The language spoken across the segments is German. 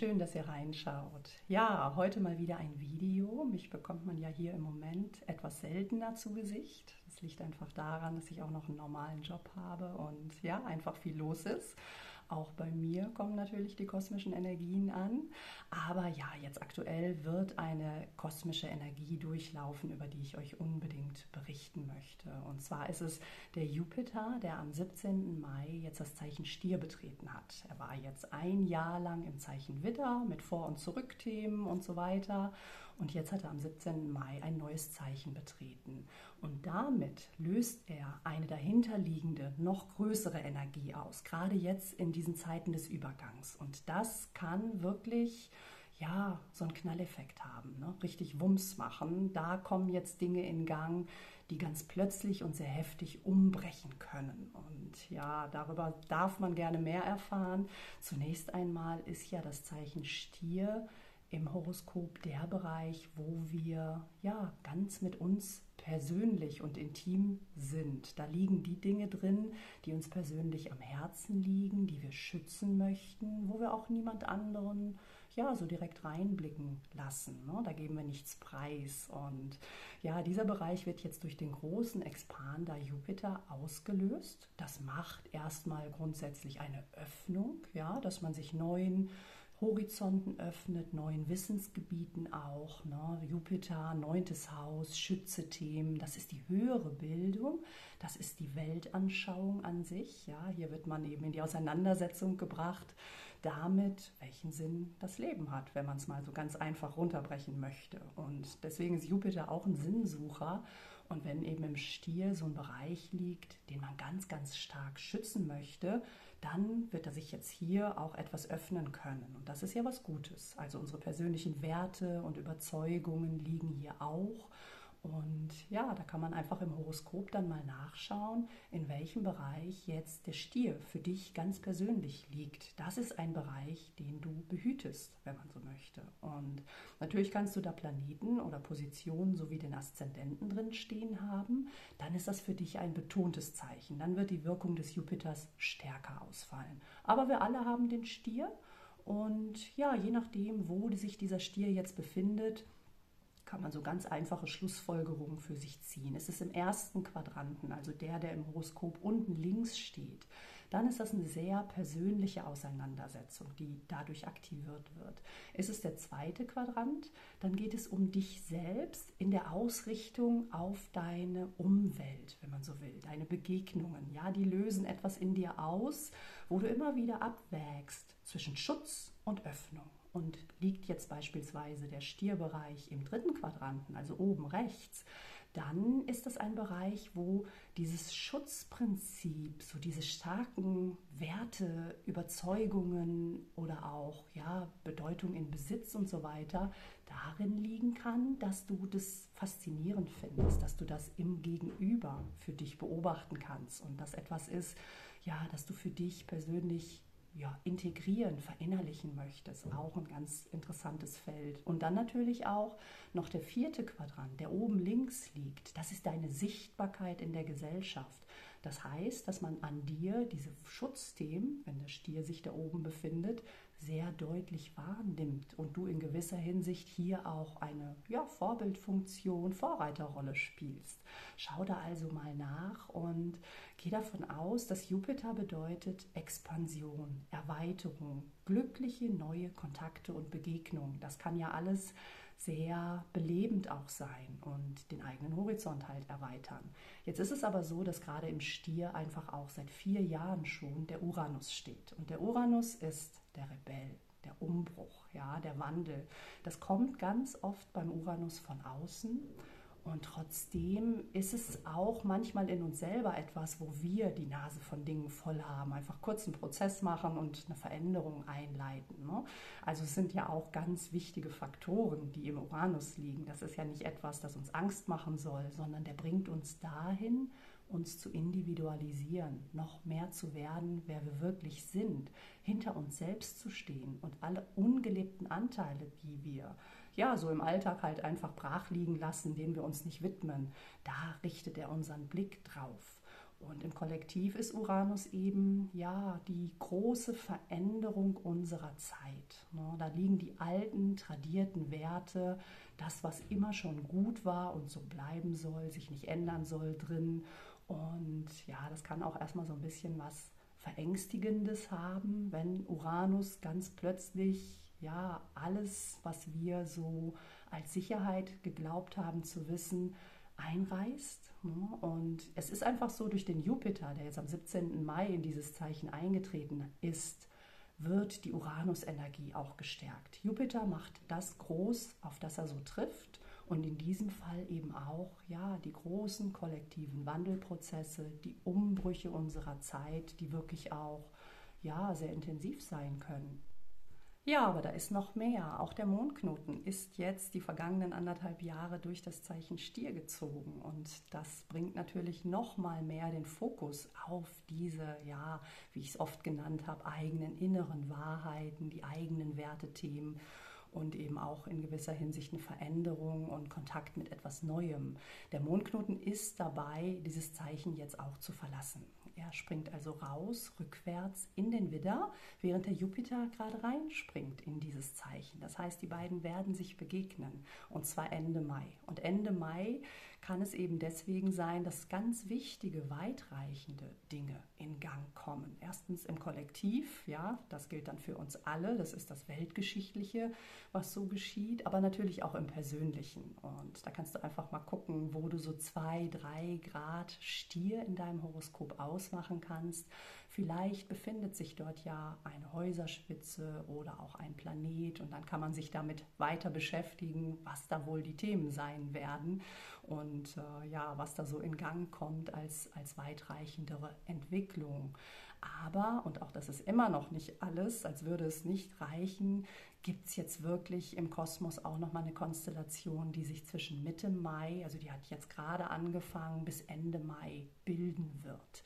schön, dass ihr reinschaut. Ja, heute mal wieder ein Video. Mich bekommt man ja hier im Moment etwas seltener zu Gesicht. Das liegt einfach daran, dass ich auch noch einen normalen Job habe und ja, einfach viel los ist. Auch bei mir kommen natürlich die kosmischen Energien an. Aber ja, jetzt aktuell wird eine kosmische Energie durchlaufen, über die ich euch unbedingt berichten möchte. Und zwar ist es der Jupiter, der am 17. Mai jetzt das Zeichen Stier betreten hat. Er war jetzt ein Jahr lang im Zeichen Widder mit Vor- und Zurückthemen und so weiter. Und jetzt hat er am 17. Mai ein neues Zeichen betreten. Und damit löst er eine dahinterliegende, noch größere Energie aus, gerade jetzt in diesen Zeiten des Übergangs. Und das kann wirklich ja, so einen Knalleffekt haben, ne? richtig Wumms machen. Da kommen jetzt Dinge in Gang, die ganz plötzlich und sehr heftig umbrechen können. Und ja, darüber darf man gerne mehr erfahren. Zunächst einmal ist ja das Zeichen Stier im Horoskop der Bereich, wo wir ja ganz mit uns persönlich und intim sind. Da liegen die Dinge drin, die uns persönlich am Herzen liegen, die wir schützen möchten, wo wir auch niemand anderen ja so direkt reinblicken lassen. Ne? Da geben wir nichts preis. Und ja, dieser Bereich wird jetzt durch den großen Expander Jupiter ausgelöst. Das macht erstmal grundsätzlich eine Öffnung, ja, dass man sich neuen Horizonten öffnet, neuen Wissensgebieten auch. Ne? Jupiter, neuntes Haus, Schütze-Themen, das ist die höhere Bildung, das ist die Weltanschauung an sich. Ja? Hier wird man eben in die Auseinandersetzung gebracht damit, welchen Sinn das Leben hat, wenn man es mal so ganz einfach runterbrechen möchte. Und deswegen ist Jupiter auch ein Sinnsucher. Und wenn eben im Stier so ein Bereich liegt, den man ganz, ganz stark schützen möchte, dann wird er sich jetzt hier auch etwas öffnen können. Und das ist ja was Gutes. Also unsere persönlichen Werte und Überzeugungen liegen hier auch. Und ja, da kann man einfach im Horoskop dann mal nachschauen, in welchem Bereich jetzt der Stier für dich ganz persönlich liegt. Das ist ein Bereich, den du behütest, wenn man so möchte. Und natürlich kannst du da Planeten oder Positionen sowie den Aszendenten drin stehen haben. Dann ist das für dich ein betontes Zeichen. Dann wird die Wirkung des Jupiters stärker ausfallen. Aber wir alle haben den Stier. Und ja, je nachdem, wo sich dieser Stier jetzt befindet, kann man so ganz einfache Schlussfolgerungen für sich ziehen. Es ist im ersten Quadranten, also der, der im Horoskop unten links steht. Dann ist das eine sehr persönliche Auseinandersetzung, die dadurch aktiviert wird. Ist es der zweite Quadrant, dann geht es um dich selbst in der Ausrichtung auf deine Umwelt, wenn man so will, deine Begegnungen. Ja, die lösen etwas in dir aus, wo du immer wieder abwägst zwischen Schutz und Öffnung und liegt jetzt beispielsweise der Stierbereich im dritten Quadranten, also oben rechts, dann ist das ein Bereich, wo dieses Schutzprinzip, so diese starken Werte, Überzeugungen oder auch ja, Bedeutung in Besitz und so weiter darin liegen kann, dass du das faszinierend findest, dass du das im Gegenüber für dich beobachten kannst und das etwas ist, ja, dass du für dich persönlich ja, integrieren, verinnerlichen möchtest. Auch ein ganz interessantes Feld. Und dann natürlich auch noch der vierte Quadrant, der oben links liegt. Das ist deine Sichtbarkeit in der Gesellschaft. Das heißt, dass man an dir diese Schutzthemen, wenn der Stier sich da oben befindet, sehr deutlich wahrnimmt und du in gewisser Hinsicht hier auch eine ja, Vorbildfunktion, Vorreiterrolle spielst. Schau da also mal nach und geh davon aus, dass Jupiter bedeutet Expansion, Erweiterung, glückliche neue Kontakte und Begegnungen. Das kann ja alles sehr belebend auch sein und den eigenen Horizont halt erweitern. Jetzt ist es aber so, dass gerade im Stier einfach auch seit vier Jahren schon der Uranus steht. Und der Uranus ist der Rebell, der Umbruch, ja, der Wandel. Das kommt ganz oft beim Uranus von außen und trotzdem ist es auch manchmal in uns selber etwas, wo wir die Nase von Dingen voll haben, einfach kurz einen Prozess machen und eine Veränderung einleiten. Ne? Also es sind ja auch ganz wichtige Faktoren, die im Uranus liegen. Das ist ja nicht etwas, das uns Angst machen soll, sondern der bringt uns dahin, uns zu individualisieren, noch mehr zu werden, wer wir wirklich sind, hinter uns selbst zu stehen und alle ungelebten Anteile, die wir ja, so im Alltag halt einfach brach liegen lassen, denen wir uns nicht widmen. Da richtet er unseren Blick drauf. Und im Kollektiv ist Uranus eben ja die große Veränderung unserer Zeit. Ne? Da liegen die alten, tradierten Werte, das, was immer schon gut war und so bleiben soll, sich nicht ändern soll drin. Und ja, das kann auch erstmal so ein bisschen was Verängstigendes haben, wenn Uranus ganz plötzlich ja alles, was wir so als Sicherheit geglaubt haben zu wissen, einreißt. Ne? Und es ist einfach so, durch den Jupiter, der jetzt am 17. Mai in dieses Zeichen eingetreten ist, wird die Uranus-Energie auch gestärkt. Jupiter macht das groß, auf das er so trifft und in diesem Fall eben auch ja die großen kollektiven Wandelprozesse, die Umbrüche unserer Zeit, die wirklich auch ja sehr intensiv sein können. Ja, aber da ist noch mehr. Auch der Mondknoten ist jetzt die vergangenen anderthalb Jahre durch das Zeichen Stier gezogen und das bringt natürlich noch mal mehr den Fokus auf diese, ja, wie ich es oft genannt habe, eigenen inneren Wahrheiten, die eigenen Wertethemen und eben auch in gewisser Hinsicht eine Veränderung und Kontakt mit etwas Neuem. Der Mondknoten ist dabei, dieses Zeichen jetzt auch zu verlassen. Er springt also raus, rückwärts in den Widder, während der Jupiter gerade reinspringt in dieses Zeichen. Das heißt, die beiden werden sich begegnen und zwar Ende Mai. Und Ende Mai kann es eben deswegen sein, dass ganz wichtige, weitreichende Dinge in Gang kommen. Erstens im Kollektiv, ja, das gilt dann für uns alle, das ist das Weltgeschichtliche, was so geschieht, aber natürlich auch im Persönlichen. Und da kannst du einfach mal gucken, wo du so zwei, drei Grad Stier in deinem Horoskop ausmachen kannst. Vielleicht befindet sich dort ja eine Häuserspitze oder auch ein Planet und dann kann man sich damit weiter beschäftigen, was da wohl die Themen sein werden und äh, ja, was da so in Gang kommt als, als weitreichendere Entwicklung. Aber, und auch das ist immer noch nicht alles, als würde es nicht reichen, gibt es jetzt wirklich im Kosmos auch nochmal eine Konstellation, die sich zwischen Mitte Mai, also die hat jetzt gerade angefangen, bis Ende Mai bilden wird.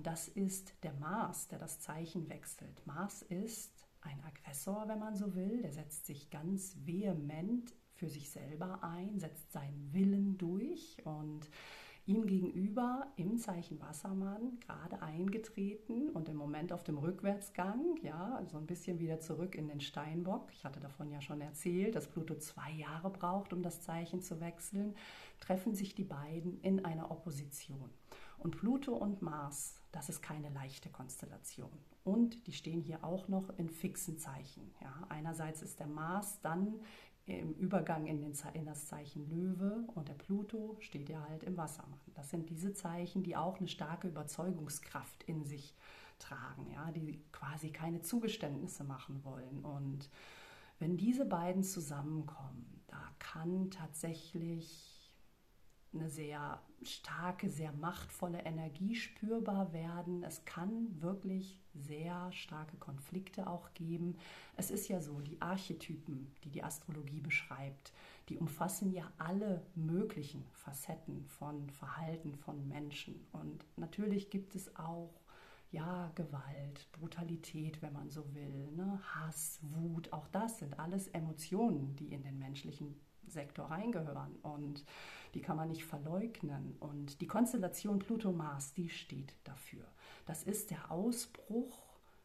Und das ist der Mars, der das Zeichen wechselt. Mars ist ein Aggressor, wenn man so will. Der setzt sich ganz vehement für sich selber ein, setzt seinen Willen durch und ihm gegenüber im Zeichen Wassermann gerade eingetreten und im Moment auf dem Rückwärtsgang, ja, also ein bisschen wieder zurück in den Steinbock. Ich hatte davon ja schon erzählt, dass Pluto zwei Jahre braucht, um das Zeichen zu wechseln, treffen sich die beiden in einer Opposition. Und Pluto und Mars, das ist keine leichte Konstellation. Und die stehen hier auch noch in fixen Zeichen. Ja, einerseits ist der Mars dann im Übergang in, den, in, das Zeichen Löwe und der Pluto steht ja halt im Wassermann. Das sind diese Zeichen, die auch eine starke Überzeugungskraft in sich tragen, ja, die quasi keine Zugeständnisse machen wollen. Und wenn diese beiden zusammenkommen, da kann tatsächlich eine sehr starke, sehr machtvolle Energie spürbar werden. Es kann wirklich sehr starke Konflikte auch geben. Es ist ja so, die Archetypen, die die Astrologie beschreibt, die umfassen ja alle möglichen Facetten von Verhalten von Menschen. Und natürlich gibt es auch ja, Gewalt, Brutalität, wenn man so will, ne? Hass, Wut, auch das sind alles Emotionen, die in den menschlichen Sektor reingehören und die kann man nicht verleugnen. Und die Konstellation Pluto-Mars, die steht dafür. Das ist der Ausbruch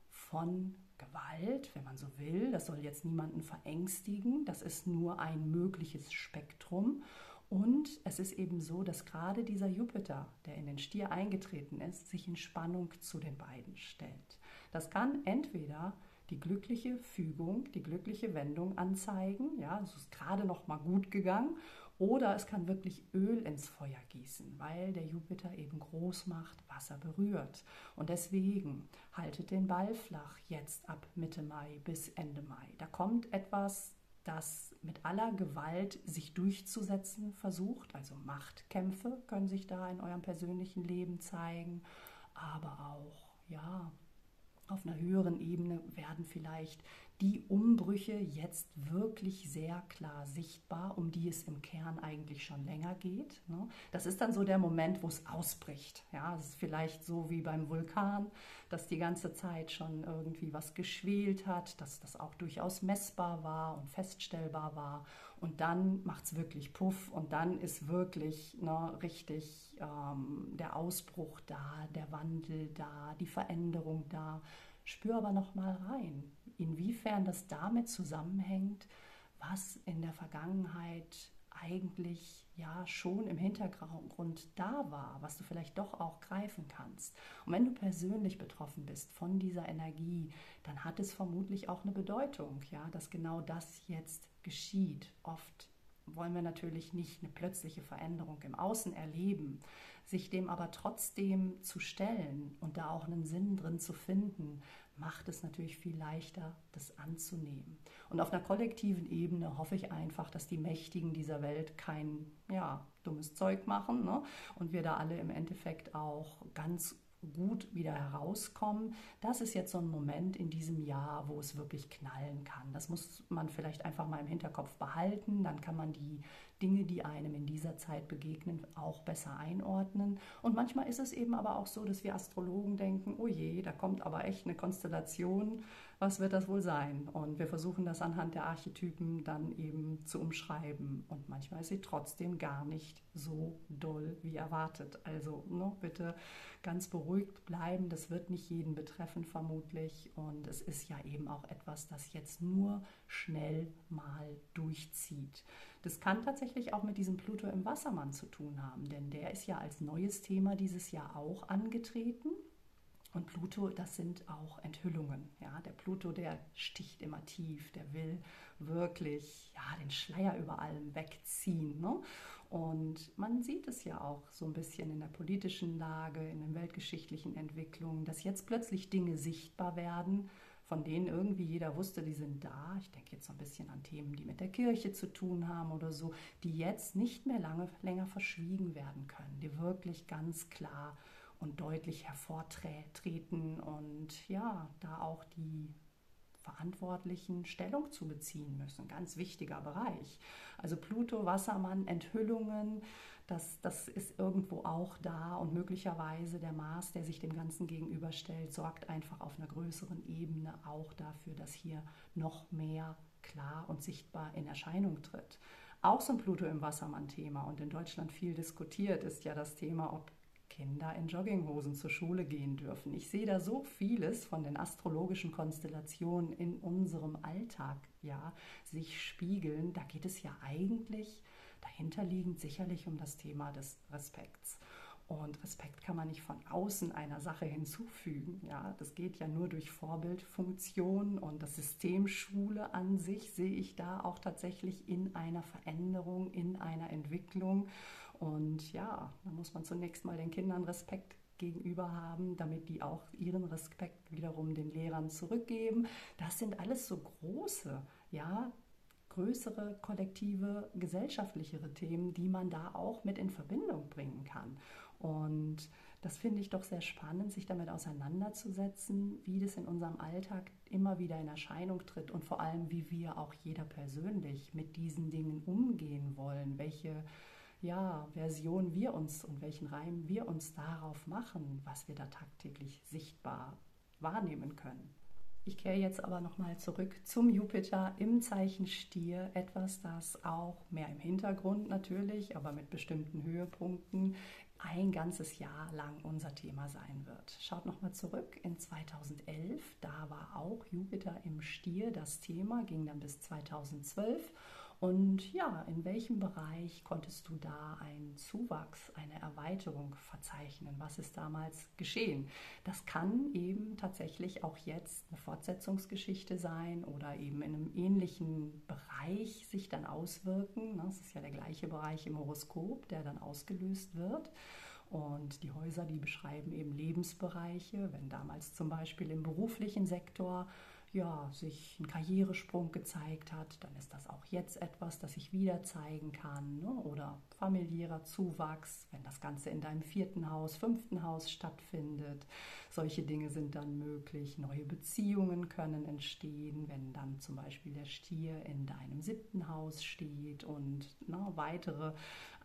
von Gewalt, wenn man so will. Das soll jetzt niemanden verängstigen. Das ist nur ein mögliches Spektrum. Und es ist eben so, dass gerade dieser Jupiter, der in den Stier eingetreten ist, sich in Spannung zu den beiden stellt. Das kann entweder die glückliche Fügung, die glückliche Wendung anzeigen. Ja, es ist gerade noch mal gut gegangen. Oder es kann wirklich Öl ins Feuer gießen, weil der Jupiter eben groß macht, Wasser berührt. Und deswegen haltet den Ball flach jetzt ab Mitte Mai bis Ende Mai. Da kommt etwas, das mit aller Gewalt sich durchzusetzen versucht. Also Machtkämpfe können sich da in eurem persönlichen Leben zeigen, aber auch ja auf einer höheren Ebene werden vielleicht die Umbrüche jetzt wirklich sehr klar sichtbar, um die es im Kern eigentlich schon länger geht. Ne? Das ist dann so der Moment, wo es ausbricht. Ja, es ist vielleicht so wie beim Vulkan, dass die ganze Zeit schon irgendwie was geschwelt hat, dass das auch durchaus messbar war und feststellbar war. Und dann macht es wirklich Puff und dann ist wirklich ne, richtig ähm, der Ausbruch da, der Wandel da, die Veränderung da. Spür aber noch mal rein inwiefern das damit zusammenhängt, was in der Vergangenheit eigentlich ja schon im Hintergrund da war, was du vielleicht doch auch greifen kannst. Und wenn du persönlich betroffen bist von dieser Energie, dann hat es vermutlich auch eine Bedeutung, ja, dass genau das jetzt geschieht. Oft wollen wir natürlich nicht eine plötzliche Veränderung im Außen erleben, sich dem aber trotzdem zu stellen und da auch einen Sinn drin zu finden, macht es natürlich viel leichter, das anzunehmen. Und auf einer kollektiven Ebene hoffe ich einfach, dass die Mächtigen dieser Welt kein ja, dummes Zeug machen ne? und wir da alle im Endeffekt auch ganz gut wieder herauskommen. Das ist jetzt so ein Moment in diesem Jahr, wo es wirklich knallen kann. Das muss man vielleicht einfach mal im Hinterkopf behalten. Dann kann man die Dinge, die einem in dieser Zeit begegnen, auch besser einordnen. Und manchmal ist es eben aber auch so, dass wir Astrologen denken, oh je, da kommt aber echt eine Konstellation, was wird das wohl sein? Und wir versuchen das anhand der Archetypen dann eben zu umschreiben. Und manchmal ist sie trotzdem gar nicht so doll wie erwartet. Also ne, bitte ganz beruhigt bleiben. Das wird nicht jeden betreffen vermutlich. Und es ist ja eben auch etwas, das jetzt nur schnell mal durchzieht. Das kann tatsächlich auch mit diesem Pluto im Wassermann zu tun haben, denn der ist ja als neues Thema dieses Jahr auch angetreten. Und Pluto, das sind auch Enthüllungen. Ja, der Pluto, der sticht immer tief, der will wirklich ja, den Schleier über allem wegziehen. Ne? Und man sieht es ja auch so ein bisschen in der politischen Lage, in den weltgeschichtlichen Entwicklungen, dass jetzt plötzlich Dinge sichtbar werden, von denen irgendwie jeder wusste, die sind da. Ich denke jetzt so ein bisschen an Themen, die mit der Kirche zu tun haben oder so, die jetzt nicht mehr lange länger verschwiegen werden können, die wirklich ganz klar und deutlich hervortreten und ja, da auch die Verantwortlichen Stellung zu beziehen müssen. Ganz wichtiger Bereich. Also Pluto, Wassermann, Enthüllungen, das, das ist irgendwo auch da und möglicherweise der Mars, der sich dem Ganzen gegenüberstellt, sorgt einfach auf einer größeren Ebene auch dafür, dass hier noch mehr klar und sichtbar in Erscheinung tritt. Auch so ein Pluto im Wassermann-Thema und in Deutschland viel diskutiert ist ja das Thema, ob Kinder in Jogginghosen zur Schule gehen dürfen. Ich sehe da so vieles von den astrologischen Konstellationen in unserem Alltag ja sich spiegeln. Da geht es ja eigentlich dahinterliegend sicherlich um das Thema des Respekts. Und Respekt kann man nicht von außen einer Sache hinzufügen. Ja, das geht ja nur durch Vorbildfunktion und das System Schule an sich sehe ich da auch tatsächlich in einer Veränderung, in einer Entwicklung. Und ja, da muss man zunächst mal den Kindern Respekt gegenüber haben, damit die auch ihren Respekt wiederum den Lehrern zurückgeben. Das sind alles so große, ja, größere, kollektive, gesellschaftlichere Themen, die man da auch mit in Verbindung bringen kann. Und das finde ich doch sehr spannend, sich damit auseinanderzusetzen, wie das in unserem Alltag immer wieder in Erscheinung tritt und vor allem, wie wir auch jeder persönlich mit diesen Dingen umgehen wollen, welche ja, Version wir uns und welchen Reim wir uns darauf machen, was wir da tagtäglich sichtbar wahrnehmen können. Ich kehre jetzt aber nochmal zurück zum Jupiter im Zeichen Stier, etwas, das auch mehr im Hintergrund natürlich, aber mit bestimmten Höhepunkten ein ganzes Jahr lang unser Thema sein wird. Schaut nochmal zurück in 2011, da war auch Jupiter im Stier das Thema, ging dann bis 2012 und ja, in welchem Bereich konntest du da einen Zuwachs, eine Erweiterung verzeichnen? Was ist damals geschehen? Das kann eben tatsächlich auch jetzt eine Fortsetzungsgeschichte sein oder eben in einem ähnlichen Bereich sich dann auswirken. Das ist ja der gleiche Bereich im Horoskop, der dann ausgelöst wird. Und die Häuser, die beschreiben eben Lebensbereiche. Wenn damals zum Beispiel im beruflichen Sektor ja, sich ein Karrieresprung gezeigt hat, dann ist das auch jetzt etwas, das sich wieder zeigen kann. Ne? Oder familiärer Zuwachs, wenn das Ganze in deinem vierten Haus, fünften Haus stattfindet. Solche Dinge sind dann möglich. Neue Beziehungen können entstehen, wenn dann zum Beispiel der Stier in deinem siebten Haus steht und ne, weitere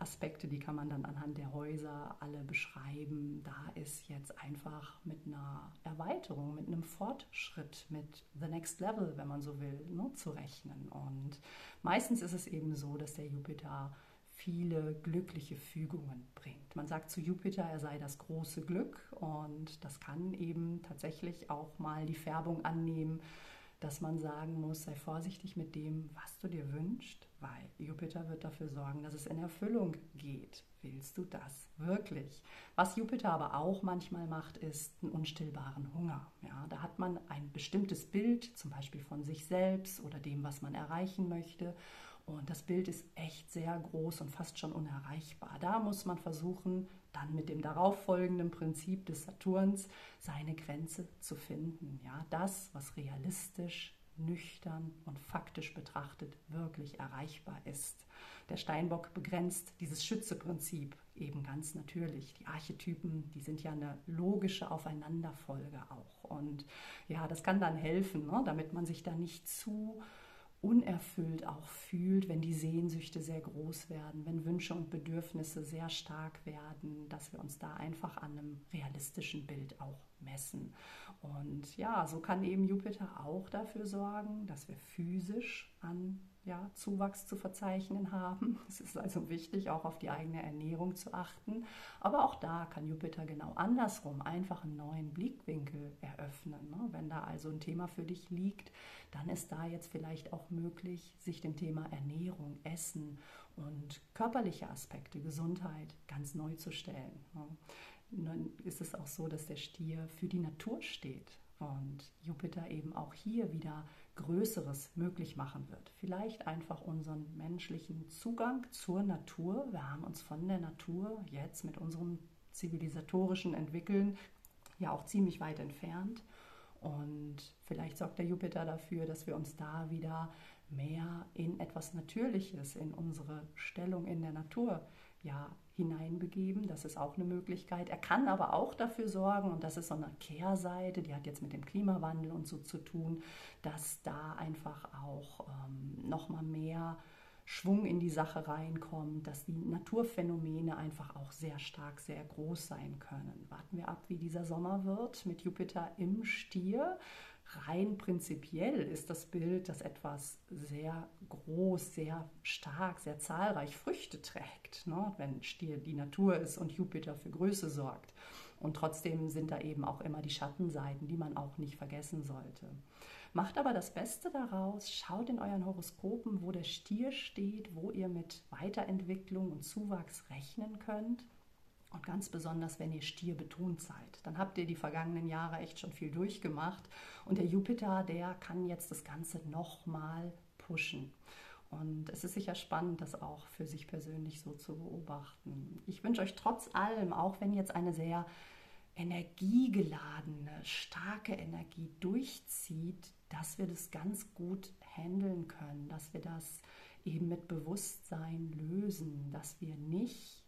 Aspekte, die kann man dann anhand der Häuser alle beschreiben. Da ist jetzt einfach mit einer Erweiterung, mit einem Fortschritt, mit The Next Level, wenn man so will, ne, zu rechnen. Und meistens ist es eben so, dass der Jupiter viele glückliche Fügungen bringt. Man sagt zu Jupiter, er sei das große Glück und das kann eben tatsächlich auch mal die Färbung annehmen, dass man sagen muss, sei vorsichtig mit dem, was du dir wünschst, weil Jupiter wird dafür sorgen, dass es in Erfüllung geht. Willst du das wirklich? Was Jupiter aber auch manchmal macht, ist einen unstillbaren Hunger. Ja, da hat man ein bestimmtes Bild, zum Beispiel von sich selbst oder dem, was man erreichen möchte. Und das Bild ist echt sehr groß und fast schon unerreichbar. Da muss man versuchen, dann mit dem darauffolgenden Prinzip des Saturns seine Grenze zu finden. Ja, das, was realistisch, nüchtern und faktisch betrachtet wirklich erreichbar ist. Der Steinbock begrenzt dieses Schützeprinzip eben ganz natürlich. Die Archetypen, die sind ja eine logische Aufeinanderfolge auch. Und ja, das kann dann helfen, ne, damit man sich da nicht zu unerfüllt auch fühlt, wenn die Sehnsüchte sehr groß werden, wenn Wünsche und Bedürfnisse sehr stark werden, dass wir uns da einfach an einem realistischen Bild auch messen. Und ja, so kann eben Jupiter auch dafür sorgen, dass wir physisch an ja, Zuwachs zu verzeichnen haben. Es ist also wichtig, auch auf die eigene Ernährung zu achten. Aber auch da kann Jupiter genau andersrum einfach einen neuen Blickwinkel eröffnen. Ne? Wenn da also ein Thema für dich liegt, dann ist da jetzt vielleicht auch möglich, sich dem Thema Ernährung, Essen und körperliche Aspekte, Gesundheit ganz neu zu stellen. Ne? Nun ist es auch so, dass der Stier für die Natur steht und Jupiter eben auch hier wieder Größeres möglich machen wird. Vielleicht einfach unseren menschlichen Zugang zur Natur. Wir haben uns von der Natur jetzt mit unserem zivilisatorischen Entwickeln ja auch ziemlich weit entfernt. Und vielleicht sorgt der Jupiter dafür, dass wir uns da wieder mehr in etwas Natürliches, in unsere Stellung in der Natur ja hineinbegeben. Das ist auch eine Möglichkeit. Er kann aber auch dafür sorgen, und das ist so eine Kehrseite, die hat jetzt mit dem Klimawandel und so zu tun, dass da einfach auch ähm, nochmal mehr Schwung in die Sache reinkommt, dass die Naturphänomene einfach auch sehr stark, sehr groß sein können. Warten wir ab, wie dieser Sommer wird mit Jupiter im Stier rein prinzipiell ist das Bild, dass etwas sehr groß, sehr stark, sehr zahlreich Früchte trägt, ne? wenn Stier die Natur ist und Jupiter für Größe sorgt. Und trotzdem sind da eben auch immer die Schattenseiten, die man auch nicht vergessen sollte. Macht aber das Beste daraus, schaut in euren Horoskopen, wo der Stier steht, wo ihr mit Weiterentwicklung und Zuwachs rechnen könnt und ganz besonders, wenn ihr Stier betont seid, dann habt ihr die vergangenen Jahre echt schon viel durchgemacht. Und der Jupiter, der kann jetzt das Ganze nochmal pushen. Und es ist sicher spannend, das auch für sich persönlich so zu beobachten. Ich wünsche euch trotz allem, auch wenn jetzt eine sehr energiegeladene, starke Energie durchzieht, dass wir das ganz gut handeln können, dass wir das eben mit Bewusstsein lösen, dass wir nicht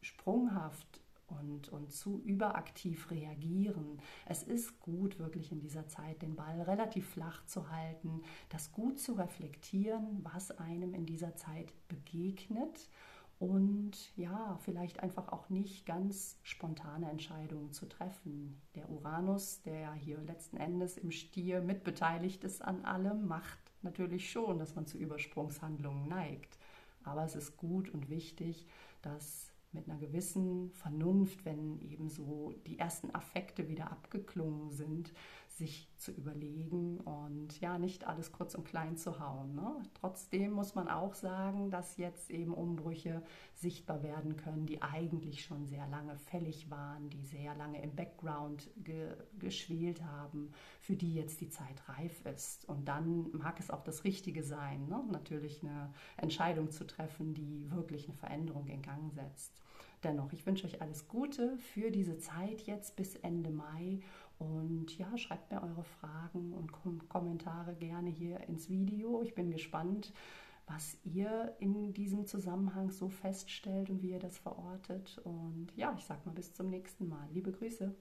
sprunghaft und, und zu überaktiv reagieren. Es ist gut, wirklich in dieser Zeit den Ball relativ flach zu halten, das gut zu reflektieren, was einem in dieser Zeit begegnet und ja, vielleicht einfach auch nicht ganz spontane Entscheidungen zu treffen. Der Uranus, der hier letzten Endes im Stier mitbeteiligt ist an allem, macht natürlich schon, dass man zu Übersprungshandlungen neigt. Aber es ist gut und wichtig, dass mit einer gewissen Vernunft, wenn eben so die ersten Affekte wieder abgeklungen sind, sich zu überlegen und ja, nicht alles kurz und klein zu hauen. Ne? Trotzdem muss man auch sagen, dass jetzt eben Umbrüche sichtbar werden können, die eigentlich schon sehr lange fällig waren, die sehr lange im Background ge geschwelt haben, für die jetzt die Zeit reif ist. Und dann mag es auch das Richtige sein, ne? natürlich eine Entscheidung zu treffen, die wirklich eine Veränderung in Gang setzt. Dennoch, ich wünsche euch alles Gute für diese Zeit jetzt bis Ende Mai und ja, schreibt mir eure Fragen und Kommentare gerne hier ins Video. Ich bin gespannt, was ihr in diesem Zusammenhang so feststellt und wie ihr das verortet. Und ja, ich sag mal bis zum nächsten Mal. Liebe Grüße.